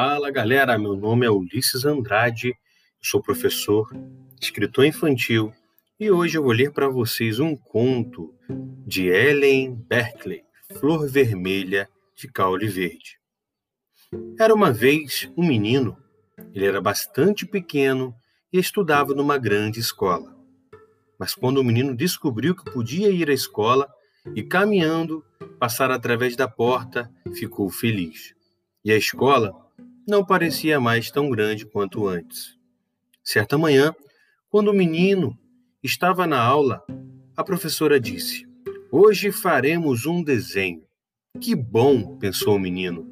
Fala galera, meu nome é Ulisses Andrade, sou professor, escritor infantil e hoje eu vou ler para vocês um conto de Ellen Berkeley, Flor Vermelha de Caule Verde. Era uma vez um menino, ele era bastante pequeno e estudava numa grande escola. Mas quando o menino descobriu que podia ir à escola e caminhando passar através da porta, ficou feliz. E a escola não parecia mais tão grande quanto antes. Certa manhã, quando o menino estava na aula, a professora disse: Hoje faremos um desenho. Que bom, pensou o menino.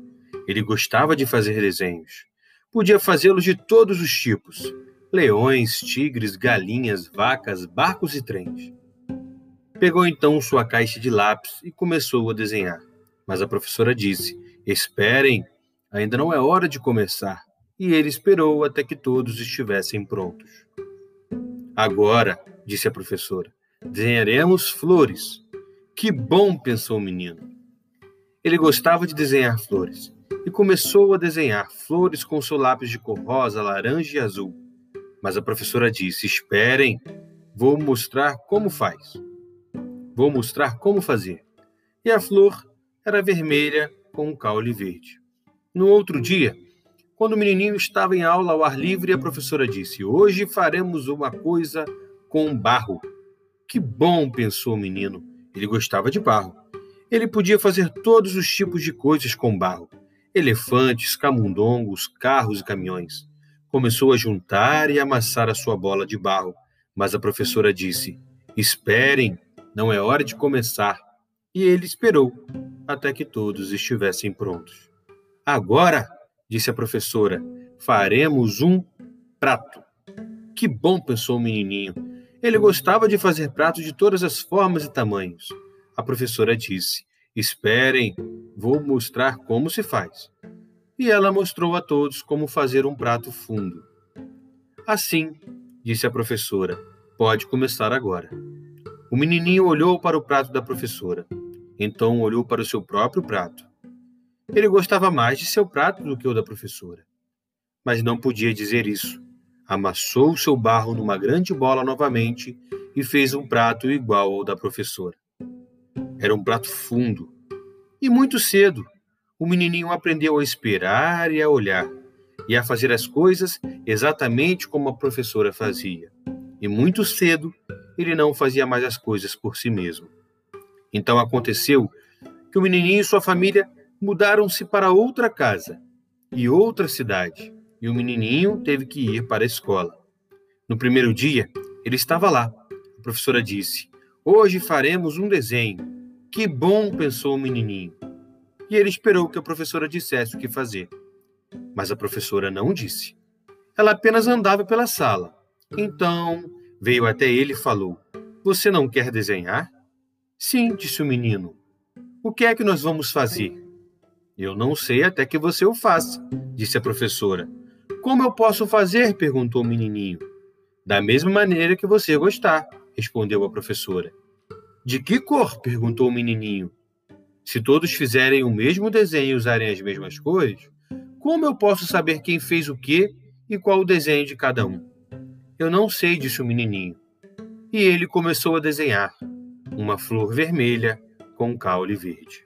Ele gostava de fazer desenhos. Podia fazê-los de todos os tipos: leões, tigres, galinhas, vacas, barcos e trens. Pegou então sua caixa de lápis e começou a desenhar. Mas a professora disse: Esperem, Ainda não é hora de começar. E ele esperou até que todos estivessem prontos. Agora, disse a professora, desenharemos flores. Que bom, pensou o menino. Ele gostava de desenhar flores e começou a desenhar flores com seu lápis de cor rosa, laranja e azul. Mas a professora disse: Esperem, vou mostrar como faz. Vou mostrar como fazer. E a flor era vermelha com um caule verde. No outro dia, quando o menininho estava em aula ao ar livre, a professora disse: Hoje faremos uma coisa com barro. Que bom, pensou o menino. Ele gostava de barro. Ele podia fazer todos os tipos de coisas com barro: elefantes, camundongos, carros e caminhões. Começou a juntar e amassar a sua bola de barro, mas a professora disse: Esperem, não é hora de começar. E ele esperou até que todos estivessem prontos. Agora, disse a professora, faremos um prato. Que bom, pensou o menininho. Ele gostava de fazer pratos de todas as formas e tamanhos. A professora disse: Esperem, vou mostrar como se faz. E ela mostrou a todos como fazer um prato fundo. Assim, disse a professora, pode começar agora. O menininho olhou para o prato da professora. Então olhou para o seu próprio prato. Ele gostava mais de seu prato do que o da professora. Mas não podia dizer isso. Amassou seu barro numa grande bola novamente e fez um prato igual ao da professora. Era um prato fundo. E muito cedo, o menininho aprendeu a esperar e a olhar, e a fazer as coisas exatamente como a professora fazia. E muito cedo, ele não fazia mais as coisas por si mesmo. Então aconteceu que o menininho e sua família mudaram-se para outra casa e outra cidade, e o menininho teve que ir para a escola. No primeiro dia, ele estava lá. A professora disse: Hoje faremos um desenho. Que bom, pensou o menininho. E ele esperou que a professora dissesse o que fazer. Mas a professora não disse. Ela apenas andava pela sala. Então veio até ele e falou: Você não quer desenhar? Sim, disse o menino. O que é que nós vamos fazer? Eu não sei até que você o faça, disse a professora. Como eu posso fazer? perguntou o menininho. Da mesma maneira que você gostar, respondeu a professora. De que cor? perguntou o menininho. Se todos fizerem o mesmo desenho e usarem as mesmas cores, como eu posso saber quem fez o quê e qual o desenho de cada um? Eu não sei, disse o menininho. E ele começou a desenhar uma flor vermelha com caule verde.